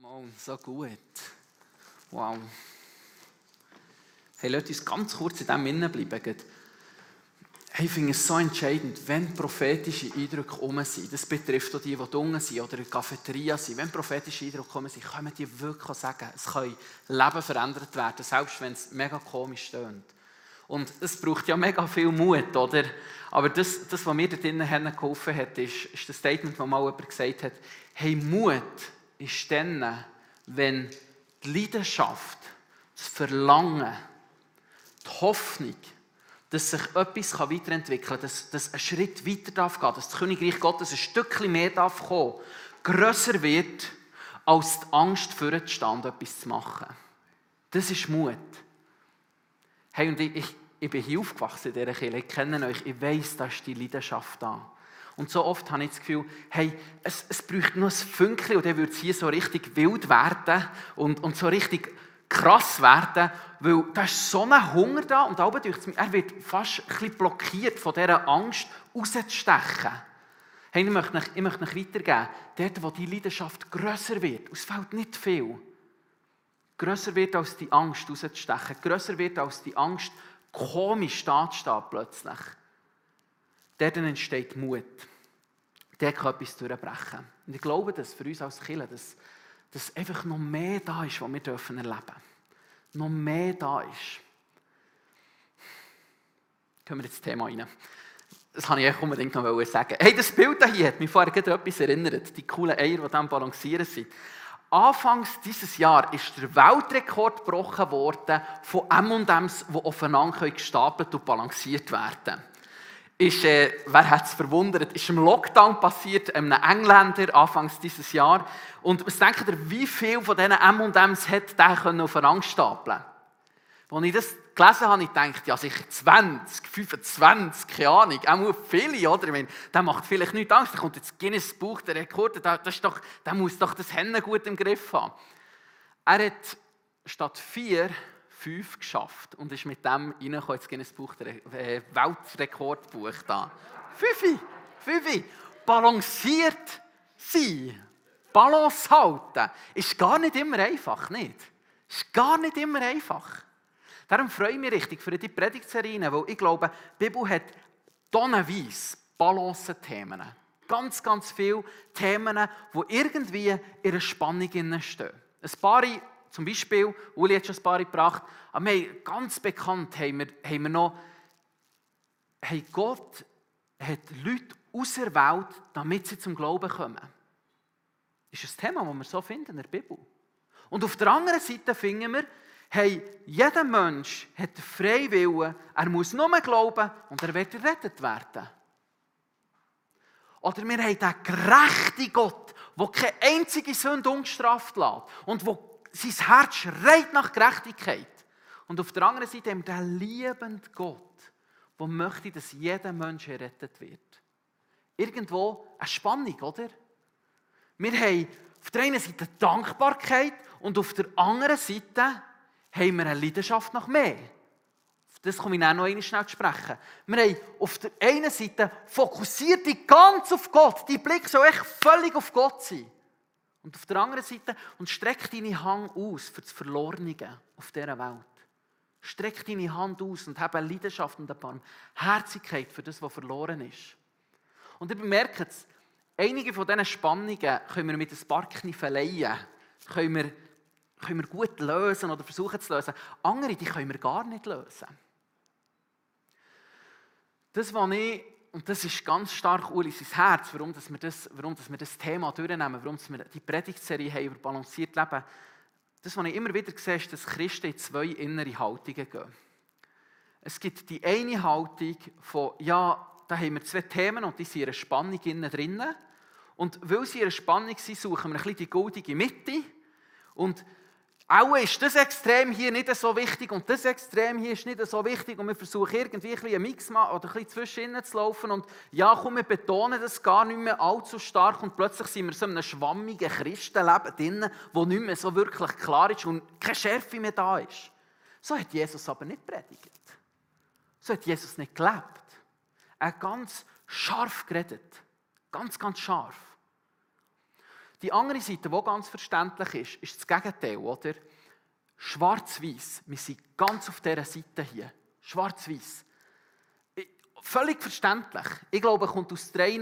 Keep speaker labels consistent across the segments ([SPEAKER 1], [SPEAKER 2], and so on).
[SPEAKER 1] Mal, so gut. Wow. Hey, lasst uns ganz kurz in dem Innen bleiben. Hey, ich finde es so entscheidend, wenn prophetische Eindrücke um sind. Das betrifft auch die, die unten sind oder in der Cafeteria sind. Wenn prophetische Eindrücke kommen sind, können die wirklich sagen, es können Leben verändert werden, selbst wenn es mega komisch stöhnt. Und es braucht ja mega viel Mut, oder? Aber das, das was mir da drinnen geholfen hat, ist, ist das Statement, das mal jemand gesagt hat, hey, Mut ist dann, wenn die Leidenschaft, das Verlangen, die Hoffnung, dass sich etwas weiterentwickeln kann, dass, dass ein Schritt weiter darf gehen, dass das Königreich Gottes ein Stückchen mehr darf kommen, grösser wird, als die Angst für den Stand, etwas zu machen. Das ist Mut. Hey, und ich, ich, ich bin hier aufgewachsen in dieser Kirche, ich kenne euch, ich weiss, da ist die Leidenschaft da. Und so oft habe ich das Gefühl, hey, es, es bräuchte noch ein Fünkchen und dann würde es hier so richtig wild werden und, und so richtig krass werden, weil da ist so ein Hunger da und er wird fast ein bisschen blockiert von dieser Angst, rauszustechen. Hey, ich möchte ich möchte euch weitergeben, dort, wo die Leidenschaft grösser wird, es fällt nicht viel, grösser wird als die Angst, rauszustechen, grösser wird als die Angst, komisch dazustehen plötzlich dort entsteht Mut. Der kann etwas durchbrechen. Und ich glaube, dass für uns als Kinder, dass, dass einfach noch mehr da ist, was wir dürfen erleben dürfen. Noch mehr da ist. Können wir ins Thema rein? Das kann ich euch unbedingt noch sagen. Hey, das Bild hier hat mich vorher gerade etwas erinnert. Die coolen Eier, die am Balancieren sind. Anfangs dieses Jahr ist der Weltrekord gebrochen worden von M&M's, die aufeinander gestapelt und balanciert werden ist, äh, wer hat es verwundert, ist im Lockdown passiert, einem Engländer, anfangs dieses Jahr. Und was denkt ihr, wie viel von diesen M&M's hat der können aufeinander stapeln Als ich das gelesen habe, ich gedacht, ja sicher 20, 25, keine Ahnung, auch viele, oder? Ich meine, der macht vielleicht nicht Angst, da kommt jetzt Guinness Buch der Rekorde, der, das ist doch, der muss doch das Hennen gut im Griff haben. Er hat statt vier fünf geschafft und ist mit dem reingekommen ins Guinness Buch, äh, Weltrekordbuch da. Fünfi, fünfi. Balanciert sein, Balance halten, ist gar nicht immer einfach, nicht? Ist gar nicht immer einfach. Darum freue ich mich richtig für die Predigtserien, weil ich glaube, die Bibel hat tonnenweise Balance-Themen. Ganz, ganz viele Themen, die irgendwie in einer Spannung stehen. Ein paar zum Beispiel, Uli hat schon ein paar gebracht, aber ganz bekannt haben wir, haben wir noch, hey, Gott hat Leute auserwählt, damit sie zum Glauben kommen. Das ist ein Thema, das wir so finden in der Bibel. Und auf der anderen Seite finden wir, hey, jeder Mensch hat den freien Willen, er muss nur glauben und er wird gerettet werden. Oder wir haben den gerechten Gott, der keine einzige Sünde ungestraft lässt und der sein Herz schreit nach Gerechtigkeit. Und auf der anderen Seite haben wir den liebenden Gott, der möchte, dass jeder Mensch errettet wird. Irgendwo eine Spannung, oder? Wir haben auf der einen Seite Dankbarkeit und auf der anderen Seite haben wir eine Leidenschaft nach mehr. Das komme ich auch noch einmal schnell zu sprechen. Wir haben auf der einen Seite fokussiert die ganz auf Gott. Die Blick soll echt völlig auf Gott sein. Und auf der anderen Seite, und streck deine Hand aus für das Verlorene auf dieser Welt. Streck deine Hand aus und habe eine Leidenschaft und eine Herzigkeit für das, was verloren ist. Und ich bemerke es, einige von diesen Spannungen können wir mit ein paar Kniffeleien können wir, können wir gut lösen oder versuchen zu lösen. Andere, die können wir gar nicht lösen. Das, was ich und das ist ganz stark Uli sein Herz, warum, dass wir, das, warum dass wir das Thema durchnehmen, warum wir die Predigtserie haben über balanciert Leben. Das, was ich immer wieder sehe, ist, dass Christen in zwei innere Haltungen gehen. Es gibt die eine Haltung von, ja, da haben wir zwei Themen und die sind in einer Spannung innen drinnen. Und weil sie in einer Spannung sind, suchen wir ein bisschen die goldige Mitte. Und auch ist das Extrem hier nicht so wichtig und das Extrem hier ist nicht so wichtig und wir versuchen irgendwie ein einen Mix oder ein bisschen zwischen zu laufen und ja, komm, wir betonen das gar nicht mehr allzu stark und plötzlich sind wir so in einem schwammigen Christenleben drin, wo nicht mehr so wirklich klar ist und keine Schärfe mehr da ist. So hat Jesus aber nicht predigt. So hat Jesus nicht gelebt. Er hat ganz scharf geredet. Ganz, ganz scharf. Die andere Seite, die ganz verständlich ist, ist das Gegenteil, oder? Schwarz-Weiß. Wir sind ganz auf dieser Seite hier. Schwarz-Weiß. Völlig verständlich. Ich glaube, er kommt aus drei,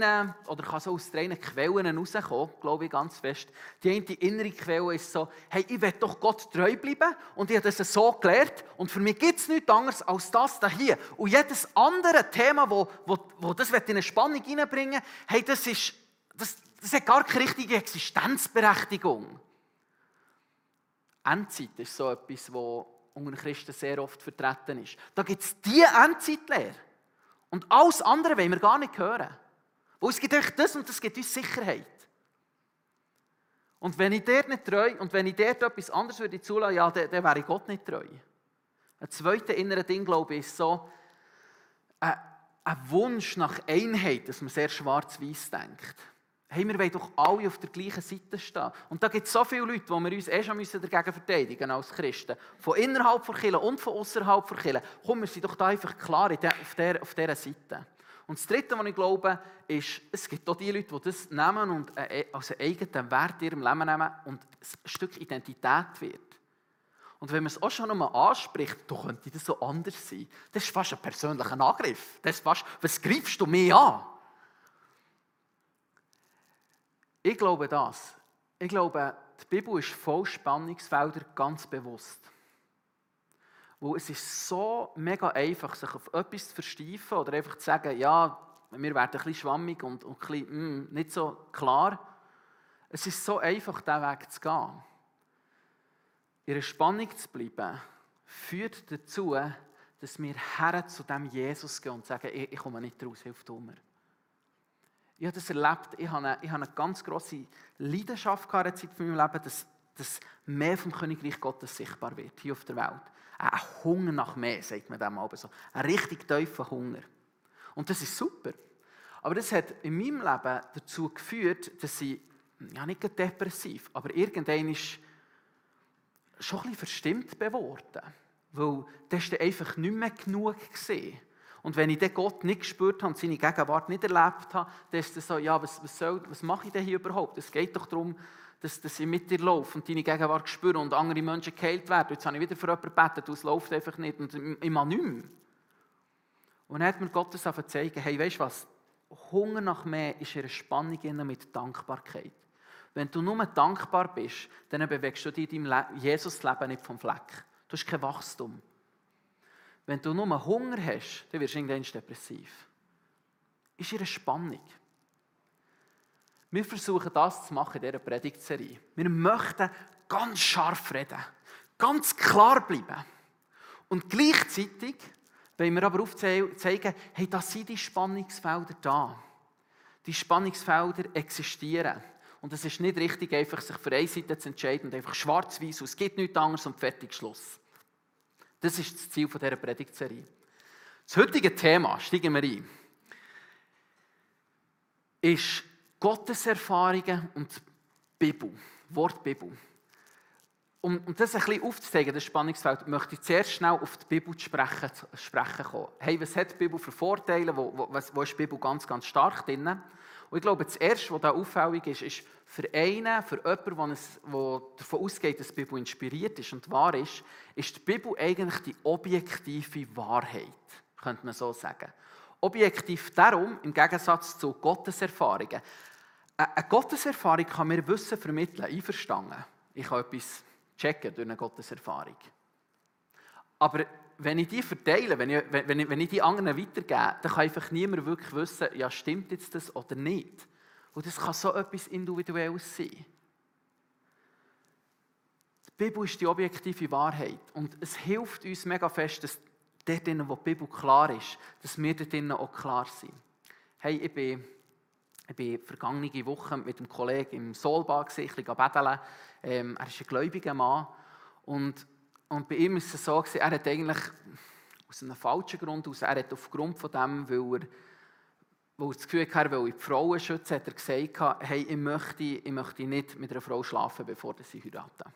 [SPEAKER 1] oder kann so aus drei Quellen rauskommen, glaube ich ganz fest. Die eine innere Quelle ist so, hey, ich will doch Gott treu bleiben und ich habe das so gelernt und für mich gibt es nichts anderes als das da hier. Und jedes andere Thema, wo, wo, wo das in eine Spannung reinbringen hey, das, ist, das, das hat gar keine richtige Existenzberechtigung. Endzeit ist so etwas, was unter Christen sehr oft vertreten ist. Da gibt es die Endzeitlehre. Und alles andere wollen wir gar nicht hören. Weil es gibt euch das und das gibt uns Sicherheit. Und wenn ich dort nicht treu und wenn ich dort etwas anderes würde zulassen, ja, dann, dann wäre ich Gott nicht treu. Ein zweites innere Ding, glaube ich, ist so ein, ein Wunsch nach Einheit, dass man sehr schwarz-weiß denkt. Hey, wir wollen doch alle auf der gleichen Seite stehen. Und da gibt es so viele Leute, wo wir uns eh schon dagegen verteidigen als Christen. Von innerhalb der Kirche und von außerhalb der Kirche. Komm, wir sind doch da einfach klar auf, der, auf dieser Seite. Und das Dritte, was ich glaube, ist, es gibt auch die Leute, die das nehmen und als eigenen Wert in ihrem Leben nehmen und ein Stück Identität wird. Und wenn man es auch schon einmal anspricht, dann könnte das so anders sein. Das ist fast ein persönlicher Angriff. Das ist fast, was greifst du mir an? Ich glaube das. Ich glaube, die Bibel ist voll Spannungsfelder, ganz bewusst. Wo es ist so mega einfach, sich auf etwas zu versteifen oder einfach zu sagen, ja, wir werden ein bisschen schwammig und, und ein bisschen, mm, nicht so klar. Es ist so einfach, diesen Weg zu gehen. In einer Spannung zu bleiben, führt dazu, dass wir her zu dem Jesus gehen und sagen, ich, ich komme nicht raus, hilf du mir. Ich habe das erlebt, ich habe eine, ich habe eine ganz grosse Leidenschaft in Zeit von meinem Leben, dass, dass mehr vom Königreich Gottes sichtbar wird, hier auf der Welt. Ein Hunger nach mehr, sagt man dem aber so. Ein richtig tiefer Hunger. Und das ist super. Aber das hat in meinem Leben dazu geführt, dass ich, ja nicht depressiv, aber irgendwann ist schon ein bisschen verstimmt geworden. Weil das war einfach nicht mehr genug gesehen. Und wenn ich den Gott nicht gespürt habe und seine Gegenwart nicht erlebt habe, dann ist es so, ja, was, was, soll, was mache ich denn hier überhaupt? Es geht doch darum, dass, dass ich mit dir laufe und deine Gegenwart spüre und andere Menschen geheilt werden. Jetzt habe ich wieder für jemanden gebetet, es läuft einfach nicht und ich mache nichts mehr. Und dann hat mir Gott das zeigen, hey, weißt du was? Hunger nach mehr ist eine Spannung mit Dankbarkeit. Wenn du nur dankbar bist, dann bewegst du dich in deinem Jesus-Leben nicht vom Fleck. Du hast kein Wachstum. Wenn du nur Hunger hast, dann wirst du irgendwann depressiv. Ist ihre Spannung. Wir versuchen das zu machen in dieser Predigtserie. Wir möchten ganz scharf reden, ganz klar bleiben. Und gleichzeitig wollen wir aber aufzeigen, hey, da sind die Spannungsfelder da. Die Spannungsfelder existieren. Und es ist nicht richtig, einfach sich für eine Seite zu entscheiden und einfach schwarz-weiß, es gibt nichts anderes und fertig Schluss. Das ist das Ziel dieser Predigtserie. Das heutige Thema, steigen wir ein, ist Gotteserfahrungen und Bibel, Wort Bibel. Um, um das ein bisschen aufzuzeigen, das Spannungsfeld, möchte ich zuerst schnell auf die Bibel zu sprechen, sprechen kommen. Hey, was hat die Bibel für Vorteile? Wo, wo, wo ist die Bibel ganz, ganz stark drin? Und ich glaube, das Erste, was da auffällig ist, ist für einen, für jemanden, der davon ausgeht, dass die Bibel inspiriert ist und wahr ist, ist die Bibel eigentlich die objektive Wahrheit, könnte man so sagen. Objektiv darum, im Gegensatz zu Gotteserfahrungen. Eine Gotteserfahrung kann mir Wissen vermitteln, einverstanden. Ich kann etwas checken durch eine Gotteserfahrung. Aber wenn ich die verteile, wenn ich, wenn ich, wenn ich die anderen weitergebe, dann kann einfach niemand wirklich wissen, ja, stimmt jetzt das oder nicht. Und das kann so etwas Individuelles sein. Die Bibel ist die objektive Wahrheit. Und es hilft uns mega fest, dass dort wo die Bibel klar ist, dass wir dort auch klar sind. Hey, ich bin, ich bin vergangene Woche mit einem Kollegen im Solbad, ich bin betteln. Ähm, er ist ein gläubiger Mann. Und und bei ihm ist es so, er hat eigentlich aus einem falschen Grund aus, er hat aufgrund von dem, weil er, weil er das Gefühl hatte, er will die Frauen schützen, hat er gesagt, hey, ich möchte, ich möchte nicht mit einer Frau schlafen, bevor sie heiraten.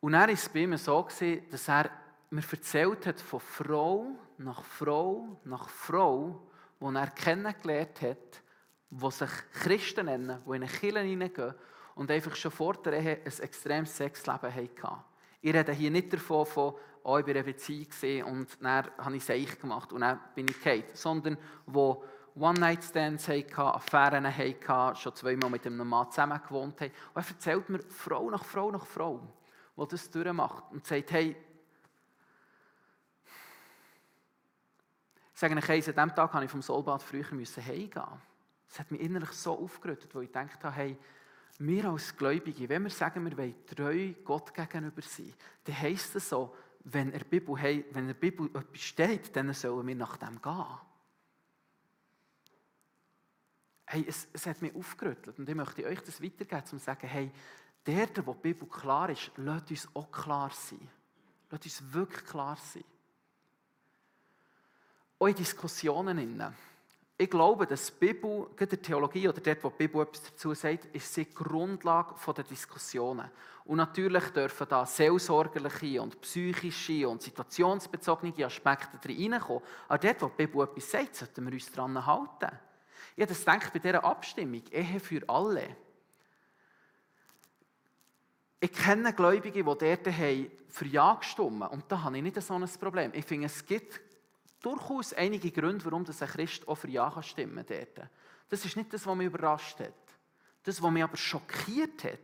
[SPEAKER 1] Und er war es bei ihm so, dass er mir erzählt hat von Frau nach Frau nach Frau, die er kennengelernt hat, die sich Christen nennen, die in eine Kirche hineingehen und einfach schon vor der Ehe ein extremes Sexleben hatten. Ich rede hier nicht davon, von, oh, ich war in einer Beziehung und dann habe ich Seich gemacht und dann bin ich gefallen, sondern wo One-Night-Stands hatten, Affären hatten, schon zweimal mit einem Mann zusammen gewohnt haben. Und er erzählt mir Frau nach Frau nach Frau, die das durchmacht und sagt, hey, ich sage euch, an diesem Tag musste ich vom Solbad früher heimgehen. Das hat mich innerlich so aufgerüttet, wo ich gedacht habe, hey, wir als Gläubige, wenn wir sagen, wir wollen treu Gott gegenüber sein, dann heisst es so, wenn der Bibel, Bibel etwas steht, dann sollen wir nach dem gehen. Hey, es, es hat mich aufgerüttelt und ich möchte euch das weitergeben, um zu sagen, hey, der, der die Bibel klar ist, lasst uns auch klar sein. Lasst uns wirklich klar sein. In Diskussionen. Innen. Ich glaube, dass die Bibel, der Theologie oder dort, wo die Bibel etwas dazu sagt, ist die Grundlage der Diskussionen. Und natürlich dürfen da seelsorgerliche und psychische und situationsbezogene Aspekte reinkommen. Aber dort, wo die Bibel etwas sagt, sollten wir uns daran halten. Ich habe das gedacht bei dieser Abstimmung, Ehe für alle. Ich kenne Gläubige, die dort für Ja gestimmt haben. Und da habe ich nicht so ein Problem. Ich finde, es gibt durchaus einige Gründe, warum ein Christ auch für Ja kann stimmen kann. Das ist nicht das, was mich überrascht hat. Das, was mich aber schockiert hat,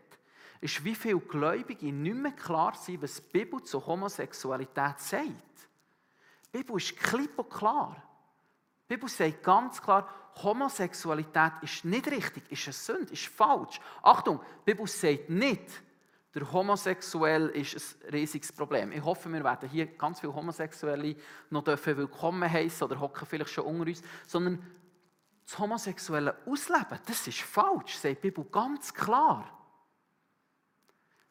[SPEAKER 1] ist, wie viele Gläubige nicht mehr klar sind, was die Bibel zur Homosexualität sagt. Die Bibel ist klipp und klar. Die Bibel sagt ganz klar, Homosexualität ist nicht richtig, ist eine Sünde, ist falsch. Achtung, die Bibel sagt nicht, der Homosexuell ist ein riesiges Problem. Ich hoffe, wir werden hier ganz viele Homosexuelle noch dürfen willkommen heißen oder hocken vielleicht schon unter uns, sondern das homosexuelle Ausleben, das ist falsch, sagt die Bibel ganz klar.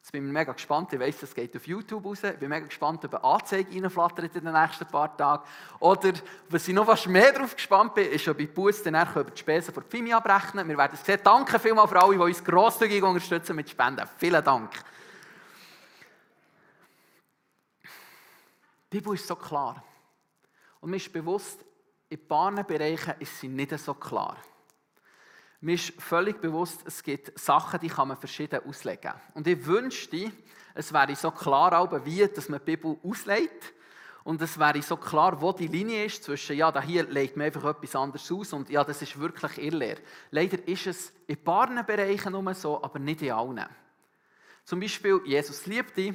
[SPEAKER 1] Jetzt bin ich mega gespannt, ich weiss, das geht auf YouTube raus, ich bin mega gespannt, ob eine Anzeige reinflattert in den nächsten paar Tagen. Oder, was ich noch fast mehr darauf gespannt bin, ist, ob ich Bus dann die Spesen von FIMI abrechnen Wir werden es sehen. Danke vielmals für alle, die uns grosszügig unterstützen mit Spenden. Vielen Dank. Die Bibel ist so klar. Und mir ist bewusst, in ein paar Bereichen ist sie nicht so klar. Mir ist völlig bewusst, es gibt Sachen, die kann man verschieden auslegen. Und ich wünschte, es wäre so klar, wie dass man die Bibel auslegt. Und es wäre so klar, wo die Linie ist zwischen, ja, da hier legt man einfach etwas anderes aus und ja, das ist wirklich irrlehr. Leider ist es in ein paar Bereichen nur so, aber nicht in allen. Zum Beispiel, Jesus liebt dich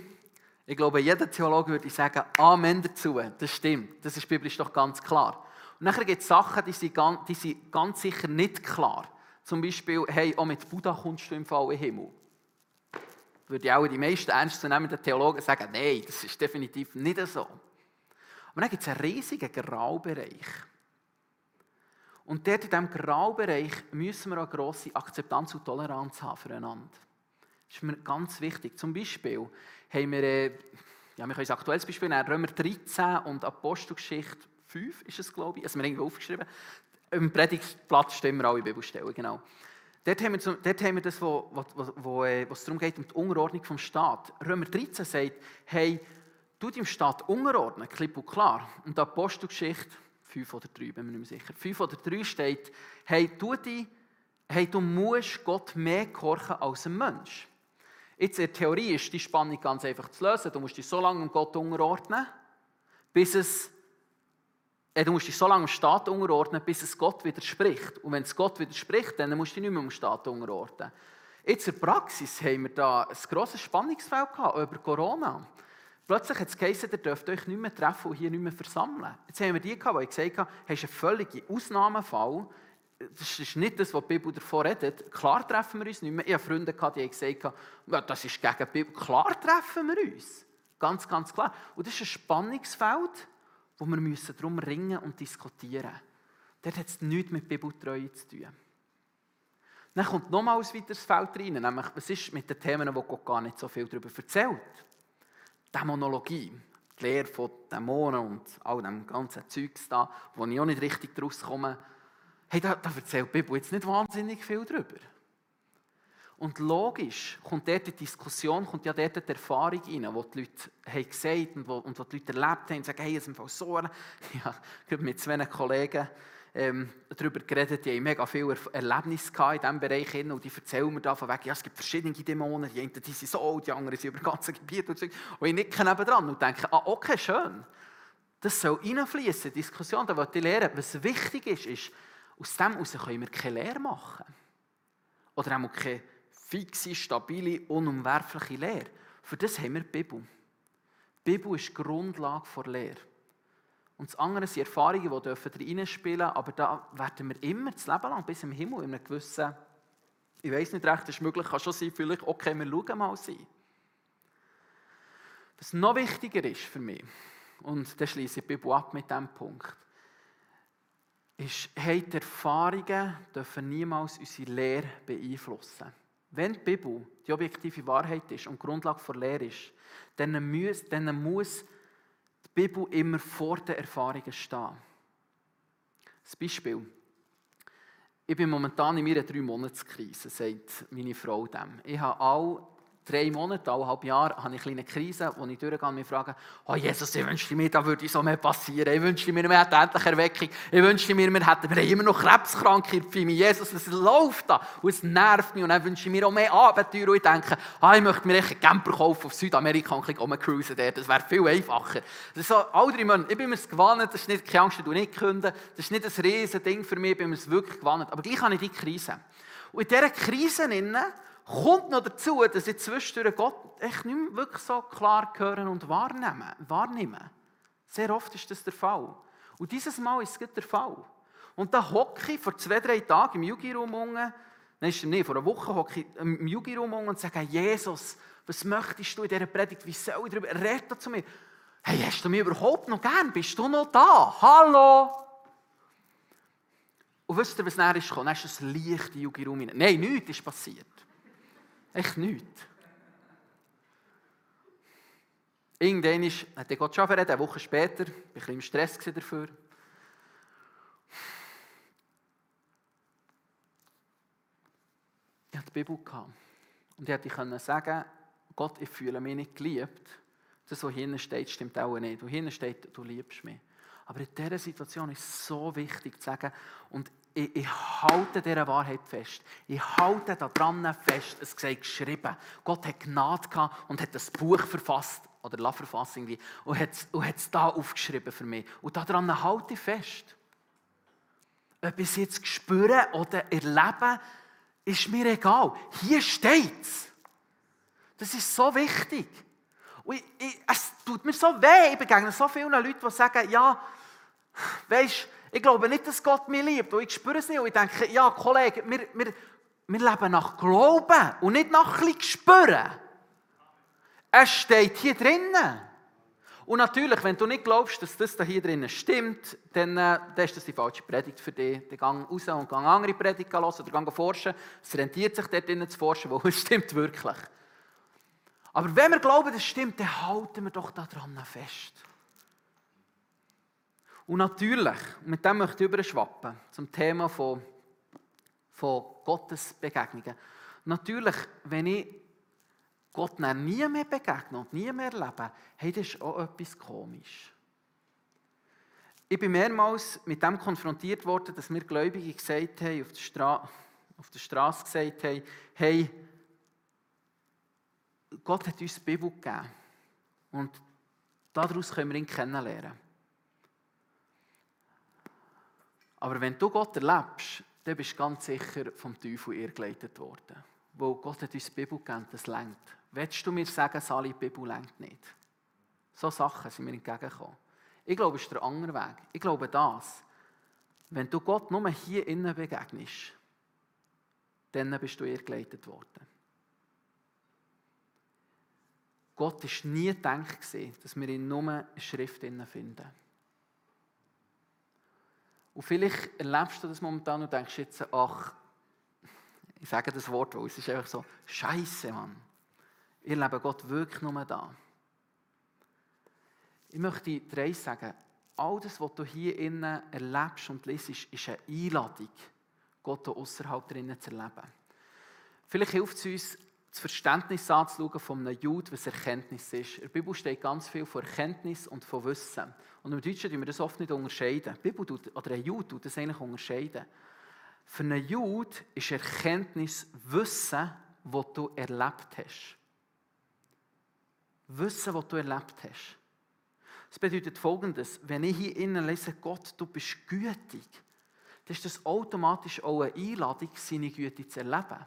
[SPEAKER 1] ich glaube, jeder Theologe würde sagen, Amen dazu. Das stimmt. Das ist biblisch doch ganz klar. Und nachher gibt es Sachen, die sind, ganz, die sind ganz sicher nicht klar. Zum Beispiel, hey, auch mit Buddha kommst du im Fall in Himmel. Würde auch die meisten ernstzunehmenden Theologen sagen, nein, das ist definitiv nicht so. Aber dann gibt es einen riesigen Graubereich. Und dort in diesem Graubereich müssen wir auch grosse Akzeptanz und Toleranz haben füreinander. Das ist mir ganz wichtig. Zum Beispiel haben wir, äh, ja, wir können ein aktuelles Beispiel nehmen, Römer 13 und Apostelgeschichte 5 ist es, glaube ich. Also wir haben aufgeschrieben. Im Predigtplatz stehen wir alle Bibelstellen, genau. Dort haben wir, dort haben wir das, wo, wo, wo, wo äh, darum geht, um die Unterordnung vom Staat. Römer 13 sagt, hey, du dem Staat unterordnen, klipp und klar. Und die Apostelgeschichte 5 oder 3, bin mir nicht mehr sicher. 5 oder 3 steht, hey, du, die, hey, du musst Gott mehr gehorchen als ein Mensch. Jetzt in der Theorie ist die Spannung ganz einfach zu lösen. Du musst dich so lange Gott unterordnen, bis es äh, du musst dich so lange dem Staat unterordnen, bis es Gott widerspricht. Und wenn es Gott widerspricht, dann musst du dich nicht mehr dem Staat unterordnen. Jetzt in der Praxis haben wir da ein grosses Spannungsfeld gehabt, über Corona. Plötzlich hat es geheißen, ihr dürft euch nicht mehr treffen und hier nicht mehr versammeln. Jetzt haben wir die gehabt, die gesagt haben, hast einen völligen Ausnahmefall das ist nicht das, was die Bibel davon redet. Klar treffen wir uns nicht mehr. Ich habe Freunde die gesagt, das ist gegen die Bibel. Klar treffen wir uns. Ganz, ganz klar. Und das ist ein Spannungsfeld, wo wir müssen darum ringen und diskutieren müssen. Dort hat es nichts mit Bibeltreue zu tun. Dann kommt nochmals ein weiteres Feld rein, nämlich, was ist mit den Themen, wo Gott gar nicht so viel darüber erzählt? Dämonologie, die Lehre von Dämonen und all dem ganzen Zeugs da, wo ich auch nicht richtig daraus komme. Hey, da, da erzählt die Bibel jetzt nicht wahnsinnig viel darüber. Und logisch kommt dort die Diskussion, kommt ja dort die Erfahrung rein, wo die Leute haben gesagt und wo, und die Leute erlebt haben und sagen, hey, es ist im Fall so. Ja, mit zwei Kollegen ähm, darüber geredet, die haben mega viele Erlebnisse in diesem Bereich und die erzählen mir da von weg, ja, es gibt verschiedene Dämonen, die einen die sind so, die anderen sind über ganze Gebiet und so. Und ich nicke nebenan und denke, ah, okay, schön. Das soll reinfließen, Diskussion, da wollte ich lernen. Was wichtig ist, ist, aus dem heraus können wir keine Lehre machen. Oder auch keine fixe, stabile, unumwerfliche Lehre. Für das haben wir die Bibel. Die Bibel ist die Grundlage der Lehre. Und das andere sind Erfahrungen, die dürfen reinspielen aber da werden wir immer das Leben lang bis im Himmel in einem gewissen, ich weiß nicht recht, ist möglich, kann schon sein, vielleicht, okay, wir schauen mal sein. Was noch wichtiger ist für mich, und da schließe ich die Bibel ab mit diesem Punkt, ist, hey, die Erfahrungen dürfen niemals unsere Lehre beeinflussen. Wenn die Bibel die objektive Wahrheit ist und Grundlage der Lehre ist, dann muss, dann muss die Bibel immer vor den Erfahrungen stehen. Das Beispiel. Ich bin momentan in meiner drei Monatskrise, sagt meine Frau dem. Ich habe all drei Monate, eineinhalb Jahre, habe ich eine kleine Krise, wo ich durchgehe und mich frage, oh Jesus, ich wünschte mir, da würde so mehr passieren. Ich wünschte mir, wir hätten endlich Erweckung. Ich wünschte mir, wir hätten, wir immer noch Krebskranke in Jesus, es läuft da. Und es nervt mich. Und dann wünsche ich mir auch mehr Abenteuer. Und ich denke, ah, ich möchte mir einen Camper kaufen auf Südamerika und ein rumcruisen dort. Das wäre viel einfacher. Das ist so, all drei Monate. Ich bin mir es gewohnt, das ist nicht, keine Angst, du nicht künden. Das ist nicht ein riesen Ding für mich, ich bin mir es wirklich gewohnt. Aber gleich habe ich diese Krise. Und in dieser Krise kommt noch dazu, dass ich zwischendurch Gott echt nicht mehr wirklich so klar hören und wahrnehmen. wahrnehmen. Sehr oft ist das der Fall. Und dieses Mal ist es der Fall. Und da hocke ich vor zwei, drei Tagen im Yugi-Raum unten, nein, vor einer Woche hocke ich im Yugi-Raum und sage, Jesus, was möchtest du in dieser Predigt? Wie soll ich darüber? Red zu mir. Hey, hast du mich überhaupt noch gern? Bist du noch da? Hallo? Und wisst ihr, was nachher ist gekommen? Dann ist ein Licht in Yugi-Raum Nein, nichts ist passiert. Echt nichts. Irgendwann ist, hat Gott schon verreden, eine Woche später, war ich ein bisschen im Stress dafür. Ich hatte die Bibel gehabt. Und ich hätte sagen Gott, ich fühle mich nicht geliebt. Das, was hinten steht, stimmt auch nicht. Wo hinten steht, du liebst mich. Aber in dieser Situation ist es so wichtig zu sagen, und ich, ich halte dieser Wahrheit fest. Ich halte daran fest. Es sei geschrieben. Gott hat Gnade gehabt und hat das Buch verfasst, oder La verfasst irgendwie, und hat, und es da aufgeschrieben für mich. Und daran halte ich fest. Ob ich es jetzt spüre oder erlebe, ist mir egal. Hier steht es. Das ist so wichtig. Und ich, ich, es tut mir so weh. Ich begegne so vielen Leuten, die sagen, ja, weißt du, ich glaube nicht, dass Gott mich liebt. Und ich spüre es nicht. Und ich denke, ja, Kollege, wir, wir, wir leben nach Glauben und nicht nach ein Spüren. Es steht hier drinnen. Und natürlich, wenn du nicht glaubst, dass das da hier drinnen stimmt, dann, äh, dann ist das die falsche Predigt für dich. Dann geh raus und geh andere Predigt hören oder geh forschen. Es rentiert sich dort drinnen zu forschen, weil es stimmt wirklich. Aber wenn wir glauben, das stimmt, dann halten wir doch daran fest. Und natürlich, mit dem möchte ich überschwappen, zum Thema von, von Gottes Begegnungen. Natürlich, wenn ich Gott nie mehr begegne und nie mehr erlebe, hey, das ist auch etwas komisch. Ich bin mehrmals mit dem konfrontiert worden, dass mir Gläubige gesagt haben, auf der, Stra auf der Straße gesagt haben, hey, Gott hat uns die Bibel gegeben. Und daraus können wir ihn kennenlernen. Aber wenn du Gott erlebst, dann bist du ganz sicher vom Teufel irrgeleitet worden. Wo Gott hat uns die Bibel gegeben, das längt. Willst du mir sagen, Sali, die Bibel längt nicht? So Sachen sind mir entgegengekommen. Ich glaube, es ist der andere Weg. Ich glaube das. Wenn du Gott nur hier innen begegnest, dann bist du irrgeleitet worden. Gott war nie gedacht, dass wir ihn nur eine Schrift finden. Und vielleicht erlebst du das momentan und denkst jetzt, ach, ich sage das Wort, weil es ist einfach so, Scheiße, Mann. Ich lebe Gott wirklich nur da. Ich möchte dir eins sagen, all das, was du hier innen erlebst und liest, ist eine Einladung, Gott außerhalb drinnen zu erleben. Vielleicht hilft es uns, das Verständnis anzuschauen von einem Jude, was Erkenntnis ist. In der Bibel steht ganz viel von Erkenntnis und von Wissen. Und im Deutschen tun wir das oft nicht unterscheiden. Die Bibel tut, oder ein Jude tut das eigentlich unterscheiden. Für einen Jude ist Erkenntnis Wissen, was du erlebt hast. Wissen, was du erlebt hast. Das bedeutet folgendes: Wenn ich hier innen lese, Gott, du bist gütig, dann ist das automatisch auch eine Einladung, seine Güte zu erleben.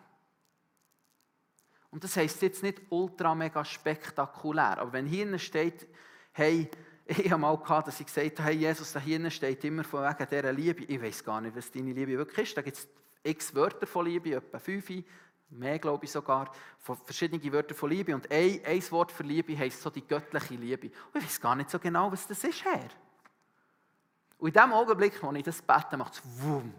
[SPEAKER 1] Und das heisst jetzt nicht ultra mega spektakulär, aber wenn hier steht, hey, ich habe mal gehabt, dass ich gesagt habe, hey Jesus, da hier steht immer von wegen dieser Liebe. Ich weiß gar nicht, was deine Liebe wirklich ist. Da gibt es x Wörter von Liebe, etwa fünf, mehr glaube ich sogar, verschiedene Wörter von Liebe. Und ein, ein Wort für Liebe heisst so die göttliche Liebe. Und ich weiß gar nicht so genau, was das ist, Herr. Und in dem Augenblick, wo ich das bete, macht es wumm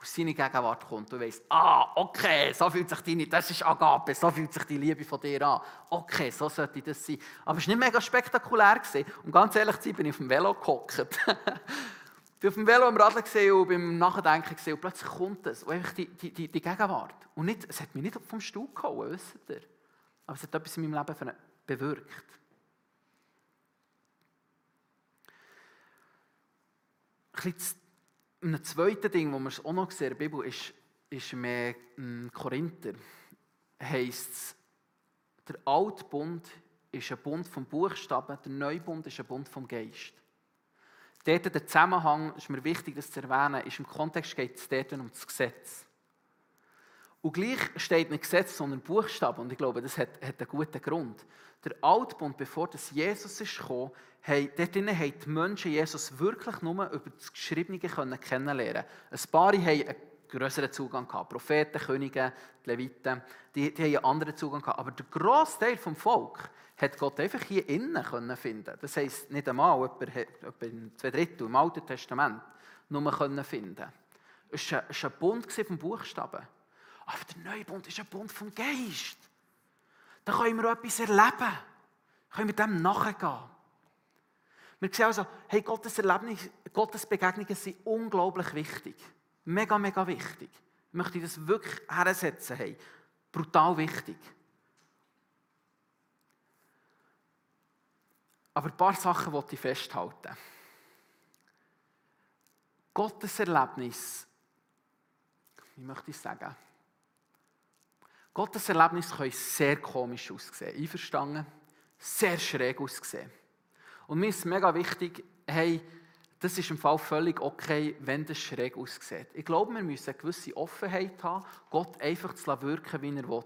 [SPEAKER 1] aus seiner Gegenwart kommt und weißt, ah, okay, so fühlt sich deine, das ist Agape, so fühlt sich die Liebe von dir an. Okay, so sollte das sein. Aber es war nicht mega spektakulär. Gewesen. Und ganz ehrlich zu sein, bin ich auf dem Velo gehockt. ich bin auf dem Velo am gesehen und beim Nachdenken gesehen und plötzlich kommt es. Und einfach die, die, die, die Gegenwart. Und nicht, es hat mich nicht vom Stuhl gehauen, wisst ihr. Aber es hat etwas in meinem Leben bewirkt. Ein bisschen ein zweites Ding, das wir auch noch sehen in der Bibel, ist, ist mehr hm, Korinther. Heißt es, der alte Bund ist ein Bund vom Buchstaben, der neue Bund ist ein Bund vom Geist. Dort der Zusammenhang, ist mir wichtig, das zu erwähnen, ist im Kontext geht es dort um das Gesetz. Und gleich steht nicht Gesetz, sondern Buchstaben. Und ich glaube, das hat, hat einen guten Grund. Der Altbund, bevor das Jesus ist gekommen, haben, dort haben die Menschen Jesus wirklich nur über das Geschriebene kennenlernen Ein paar haben einen größeren Zugang gehabt. Propheten, Könige, Leviten, die, die haben einen anderen Zugang gehabt. Aber der grosse Teil des Volkes hat Gott einfach hier innen finden. Das heisst, nicht einmal, etwa in zwei Drittel im Alten Testament, nur können finden. Es war ein, ein Bund vom Buchstaben. Aber der neue Bund ist ein Bund vom Geist. Da können wir etwas erleben. Können wir dem nachgehen. Wir sehen also, hey, Gottes Erlebnis, Gottes Begegnungen sind unglaublich wichtig. Mega, mega wichtig. Ich möchte das wirklich hersetzen. Hey. Brutal wichtig. Aber ein paar Sachen wollte ich festhalten. Gottes Erlebnis, wie möchte ich sagen? Gottes Erlebnis können sehr komisch aussehen. Einverstanden? Sehr schräg aussehen. Und mir ist mega wichtig, hey, das ist im Fall völlig okay, wenn das schräg aussieht. Ich glaube, wir müssen eine gewisse Offenheit haben, Gott einfach zu wirken, wie er will.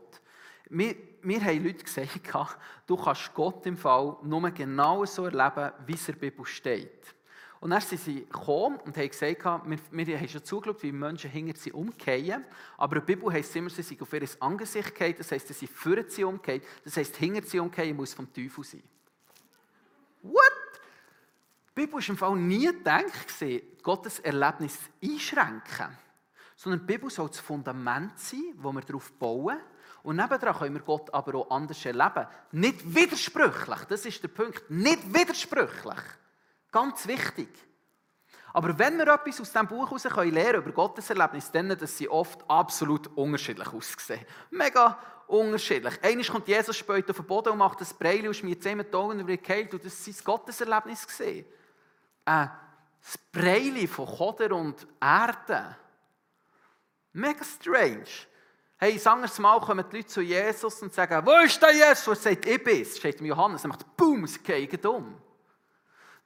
[SPEAKER 1] Wir, wir haben Leute gesagt, du kannst Gott im Fall nur genau so erleben, wie es in der Bibel steht. Und dann sind sie gekommen und haben gesagt, wir, wir haben schon zugeschaut, wie Menschen hinter sie umkehren. Aber in der Bibel heisst es immer, sie sind auf ihr Angesicht gefallen. Das heisst, sie führen sie umgekehrt. Das heisst, hinter sie umkehren muss vom Teufel sein. Die Bibel war im Fall nie gedacht, Gottes Erlebnis einschränken. Sondern die Bibel soll das Fundament sein, wo wir darauf bauen. Und nebenan können wir Gott aber auch anders erleben. Nicht widersprüchlich, das ist der Punkt. Nicht widersprüchlich. Ganz wichtig. Aber wenn wir etwas aus diesem Buch heraus lernen können über Gottes Erlebnis, dann, dass sie oft absolut unterschiedlich aussehen. Mega unterschiedlich. Einmal kommt Jesus später auf den Boden und macht das Breili und schmiert zehn Augen über die Kälte und das war sein Gotteserlebnis. Äh, das Breili von Choder und Erde. Mega strange. Hey, wir Mal kommen die Leute zu Jesus und sagen, wo ist der Jesus? Er sagt, ich bin's. Steht im Johannes. Er macht Boom, sie gehen um.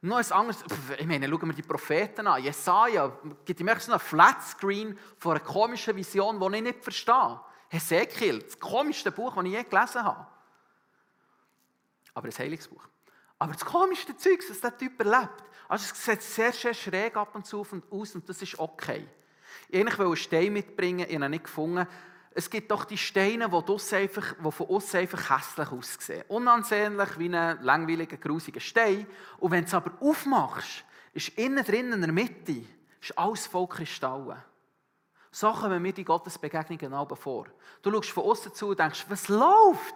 [SPEAKER 1] Noch ein anderes, ich meine, schauen wir die Propheten an. Jesaja gibt ihm so einen Flatscreen von einer komischen Vision, die ich nicht verstehe. Hesekiel, das komischste Buch, das ich je gelesen habe. Aber ein heiliges Buch. Aber das komischste Zeug, das der Typ erlebt. Also es sieht sehr, sehr schräg ab und zu aus und das ist okay. Ich wollte einen Stein mitbringen, ich habe ihn nicht gefunden es gibt doch die Steine, die, von uns einfach hässlich aussehen. Unansehnlich wie ein langweiliger, grusiger Stein. Und wenn du es aber aufmachst, ist innen drin in der Mitte ist alles voll Kristallen. So kommen mir die Gottesbegegnungen auch vor. Du schaust von außen zu und denkst, was läuft?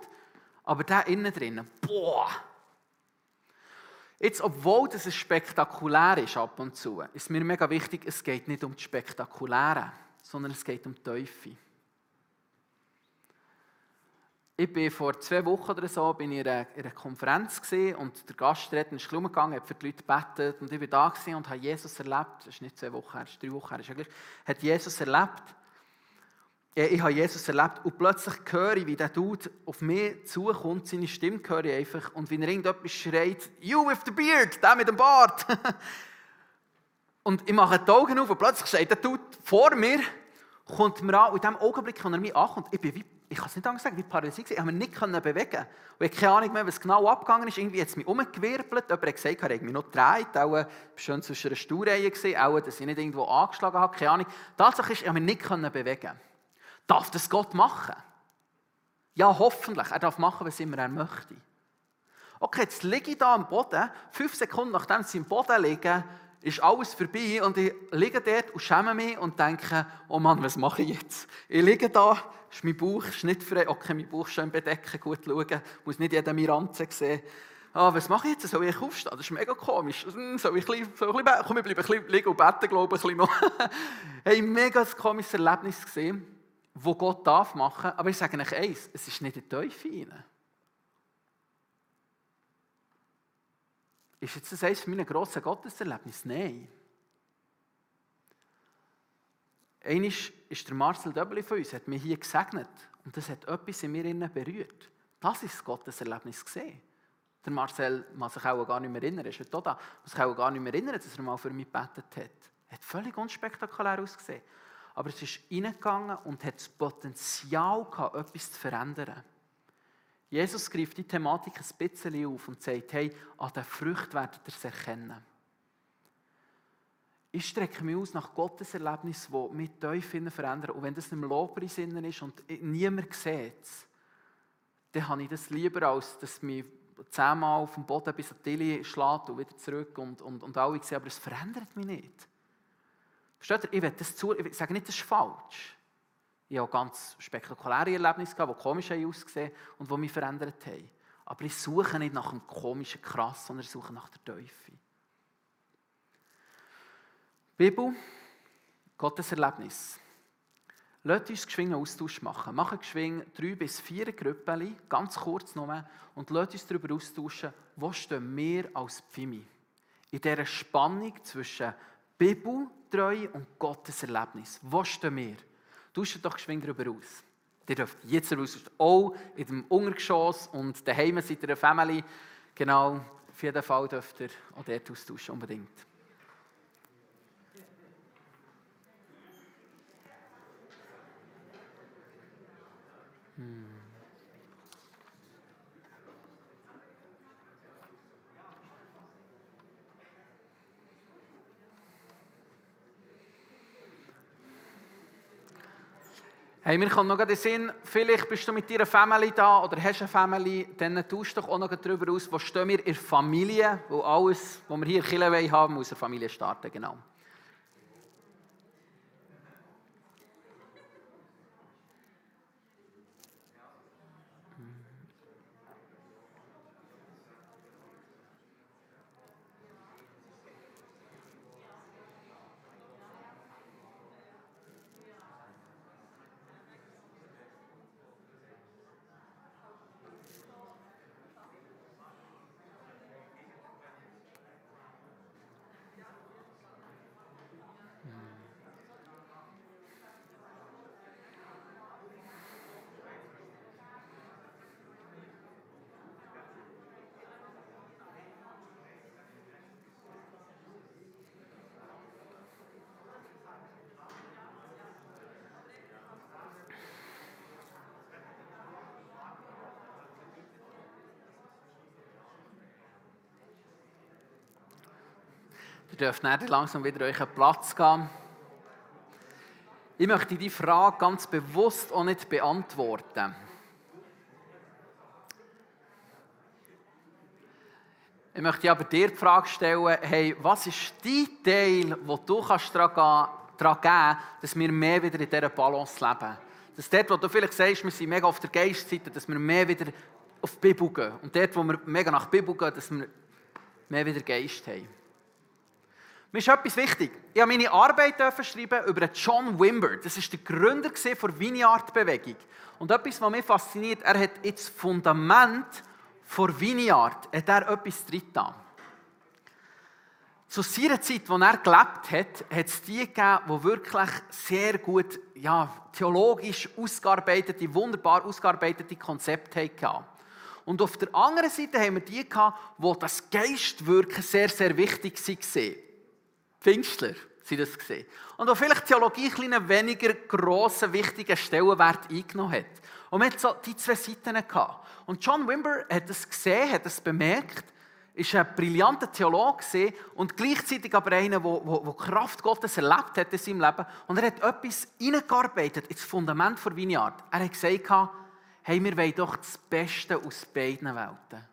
[SPEAKER 1] Aber da innen drin, boah! Jetzt, obwohl das spektakulär ist ab und zu, ist mir mega wichtig, es geht nicht um das Spektakuläre, sondern es geht um die Teufel. ich bin vor zwei Wochen oder so bin in einer, in einer Konferenz und der Gastredner ist rumgegangen, hat für die Leute gebetet und ich war da und habe Jesus erlebt. Das ist nicht zwei Wochen her, das ist drei Wochen her, Hat Jesus erlebt. Ich habe Jesus erlebt und plötzlich höre ich, wie der Dude auf mich zukommt, seine Stimme höre ich einfach und wie er irgendetwas schreit, «You with the beard!» Der mit dem Bart! und ich mache die Augen auf und plötzlich steht der Dude vor mir, kommt mir an und in dem Augenblick, wenn er mich ankommt, ich bin wie ich kann es nicht anders sagen, wie paralysiert. Ich konnte mich nicht bewegen. Und ich habe keine Ahnung mehr, was genau abgegangen ist. Irgendwie hat es mich umgewirbelt. Jemand hat gesagt, er hat mich noch gedreht. Auch äh, schön zwischen einer Stuhlreihe. Auch, dass ich nicht irgendwo angeschlagen habe. Keine Ahnung. Tatsache ist, ich konnte mich nicht bewegen. Darf das Gott machen? Ja, hoffentlich. Er darf machen, was immer er möchte. Okay, jetzt liege ich da am Boden. Fünf Sekunden nachdem sie im Boden liegen, ist alles vorbei und ich liege dort und schäme mich und denke, oh Mann, was mache ich jetzt? Ich liege da, ist mein Bauch schnittfrei, okay, mein Bauch schön bedecken, gut schauen, muss nicht jeder Miranze sehen. Ah, was mache ich jetzt? Soll ich aufstehen? Das ist mega komisch. Hm, soll ich, ein bisschen, soll ich ein komm, ich bleibe ein bisschen liegen und beten, glaube ich, ein bisschen noch. hey, mega komisches Erlebnis gesehen, wo Gott darf machen, aber ich sage euch eins, es ist nicht in die Teufel rein. Ist jetzt das eines meiner grossen Gotteserlebnisse? Nein. Einmal ist der Marcel Döbeli von uns, hat mich hier gesegnet und das hat etwas in mir berührt. Das ist das Gotteserlebnis gesehen. Der Marcel kann sich auch gar nicht mehr erinnern, er ist heute da, sich auch gar nicht mehr erinnern, dass er mal für mich gebetet hat. Er hat völlig unspektakulär ausgesehen. Aber es ist reingegangen und hat das Potenzial gehabt, etwas zu verändern. Jesus greift die Thematik ein bisschen auf und sagt, hey, an den Früchten werdet ihr es erkennen. Ich strecke mich aus nach Gottes Erlebnis, das mich tief verändern. Und wenn das im Lobpreis ist und niemand sieht dann habe ich das lieber, als dass mich zehnmal auf dem Boden bis an die Tilly schlägt und wieder zurück und, und, und alle sehen, aber es verändert mich nicht. Versteht ihr? Ich, das zu, ich sage nicht, das ist falsch. Ich habe ganz spektakuläre Erlebnisse gehabt, die komisch ausgesehen und die mich verändert haben. Aber ich suche nicht nach einem komischen Krass, sondern ich suche nach der Teufel. Bibel, Gottes Erlebnis. Lasst uns geschwingen Austausch machen. Machen geschwingen drei bis vier Gruppen, ganz kurz nur, und lasst uns darüber austauschen, wo stehen wir als Pfimi. In dieser Spannung zwischen Bibeltreue und Gottes Erlebnis. Wo stehen wir? Tauscht doch geschwind darüber aus. Ihr dürft jetzt raus, auch in dem Untergeschoss und daheim seid ihr eine Family. Genau, auf jeden Fall dürft ihr auch dort austauschen, unbedingt. Hmm. Hey, mir kommt noch den Sinn, vielleicht bist du mit deiner Family da oder hast eine Family, dann tausch doch auch noch darüber aus, wo stehen wir in der Familie, wo alles, was wir hier in Kirche haben, muss in der Familie starten, genau. Dürft langsam wieder euren Platz gehen. Ich möchte die Frage ganz bewusst auch nicht beantworten. Ich möchte aber dir die Frage stellen, hey, was ist dein Teil, wo du kannst daran geben kannst, dass wir mehr wieder in dieser Balance leben? Dass dort, wo du vielleicht sagst, wir sind mega auf der Geistseite, dass wir mehr wieder auf die Bibel gehen. Und dort, wo wir mega nach Bibel gehen, dass wir mehr wieder Geist haben. Mir ist etwas wichtig. Ich habe meine Arbeit schreiben über John Wimber. Das ist der Gründer der Vineyard-Bewegung. Und etwas, was mich fasziniert, er hat jetzt das Fundament der Vineyard, hat er etwas drin Zu seiner Zeit, in er gelebt hat, hat es die gegeben, die wirklich sehr gut, ja, theologisch ausgearbeitete, wunderbar ausgearbeitete Konzepte hatten. Und auf der anderen Seite haben wir die gehabt, wo das Geistwirken sehr, sehr wichtig war. Pfingstler sie das gesehen. Und wo vielleicht Theologie einen weniger grossen, wichtigen Stellenwert eingenommen hat. Und man hat so die zwei Seiten gehabt. Und John Wimber hat das gesehen, hat das bemerkt, ist ein brillanter Theologe und gleichzeitig aber einer, der Kraft Gottes erlebt hat in seinem Leben. Und er hat etwas hineingearbeitet ins Fundament der Vineyard. Er hat gesagt, hey, wir wollen doch das Beste aus beiden Welten.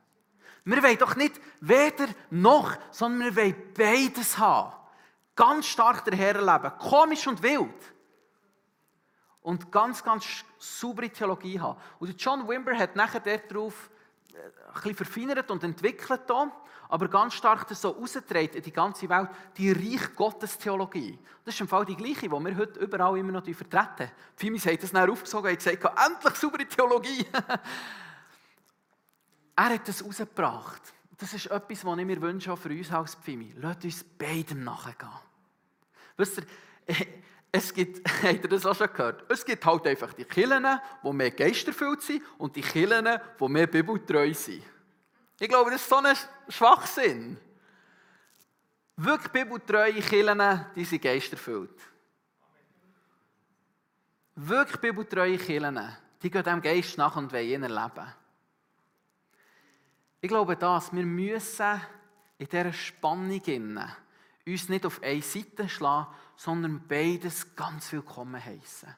[SPEAKER 1] Wir wollen doch nicht weder noch, sondern wir wollen beides haben ganz stark daherleben, komisch und wild. Und ganz, ganz saubere Theologie haben. Und John Wimber hat nachher darauf äh, bisschen verfeinert und entwickelt, aber ganz stark das so rausgetragen in die ganze Welt, die Reich Gottes Theologie. Das ist im Fall die gleiche, die wir heute überall immer noch vertreten. Fimis hat das dann aufgesogen und gesagt, endlich saubere Theologie. er hat das rausgebracht. Das ist etwas, was ich mir wünsche, auch für uns als Pfimi. Lasst uns beidem nachgehen. Wisst ihr, es gibt, habt ihr das auch schon gehört? Es gibt halt einfach die Kirchen, die mehr geisterfüllt sind und die Kirchen, die mehr bibeltreu sind. Ich glaube, das ist so ein Schwachsinn. Wirklich bibeltreue Kirchen, die sind geisterfüllt. Wirklich bibeltreue Kirchen, die gehen dem Geist nach und wollen ihn erleben. Ich glaube das, wir müssen in dieser Spannung innen uns nicht auf eine Seite schlagen, sondern beides ganz willkommen heißen.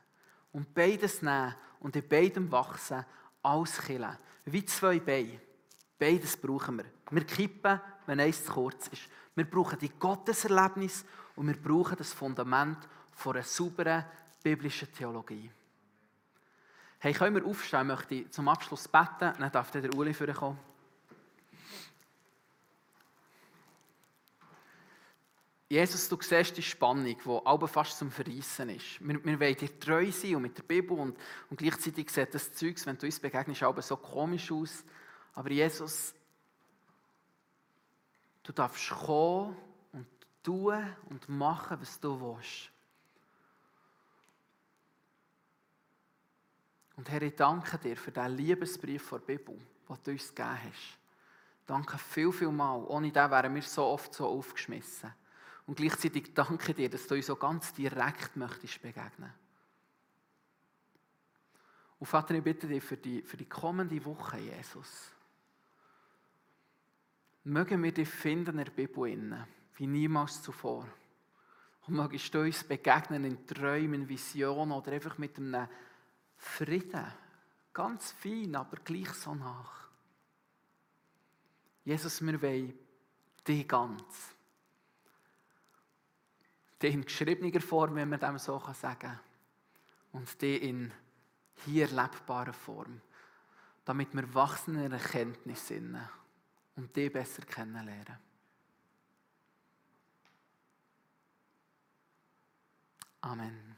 [SPEAKER 1] Und beides nehmen und in beidem wachsen, alles killen. Wie zwei Beine. Beides brauchen wir. Wir kippen, wenn eins zu kurz ist. Wir brauchen die Gotteserlebnis und wir brauchen das Fundament von einer sauberen biblischen Theologie. Hey, können wir aufstehen? Ich möchte zum Abschluss beten. Dann darf der Uli für kommen. Jesus, du siehst die Spannung, die aber fast zum Verreissen ist. Wir, wir wollen dir treu sein und mit der Bibel und, und gleichzeitig sieht das Zeug, wenn du uns begegnest, aber so komisch aus. Aber Jesus, du darfst kommen und tun und machen, was du willst. Und Herr, ich danke dir für diesen Liebesbrief der Bibel, den du uns gegeben hast. Danke viel, viel mal. Ohne den wären wir so oft so aufgeschmissen. Und gleichzeitig danke dir, dass du uns so ganz direkt möchtest begegnen. Und Vater, ich bitte dich für die, für die kommende Woche, Jesus. Mögen wir dich finden in der Bibel, innen, wie niemals zuvor. Und mögest du uns begegnen in Träumen, Visionen oder einfach mit einem Frieden. Ganz fein, aber gleich so nach. Jesus, wir wollen dich ganz die in geschriebener Form, wenn man dem so sagen kann, und die in hier lebbarer Form, damit wir wachsen in Erkenntnis sind und die besser kennenlernen. Amen.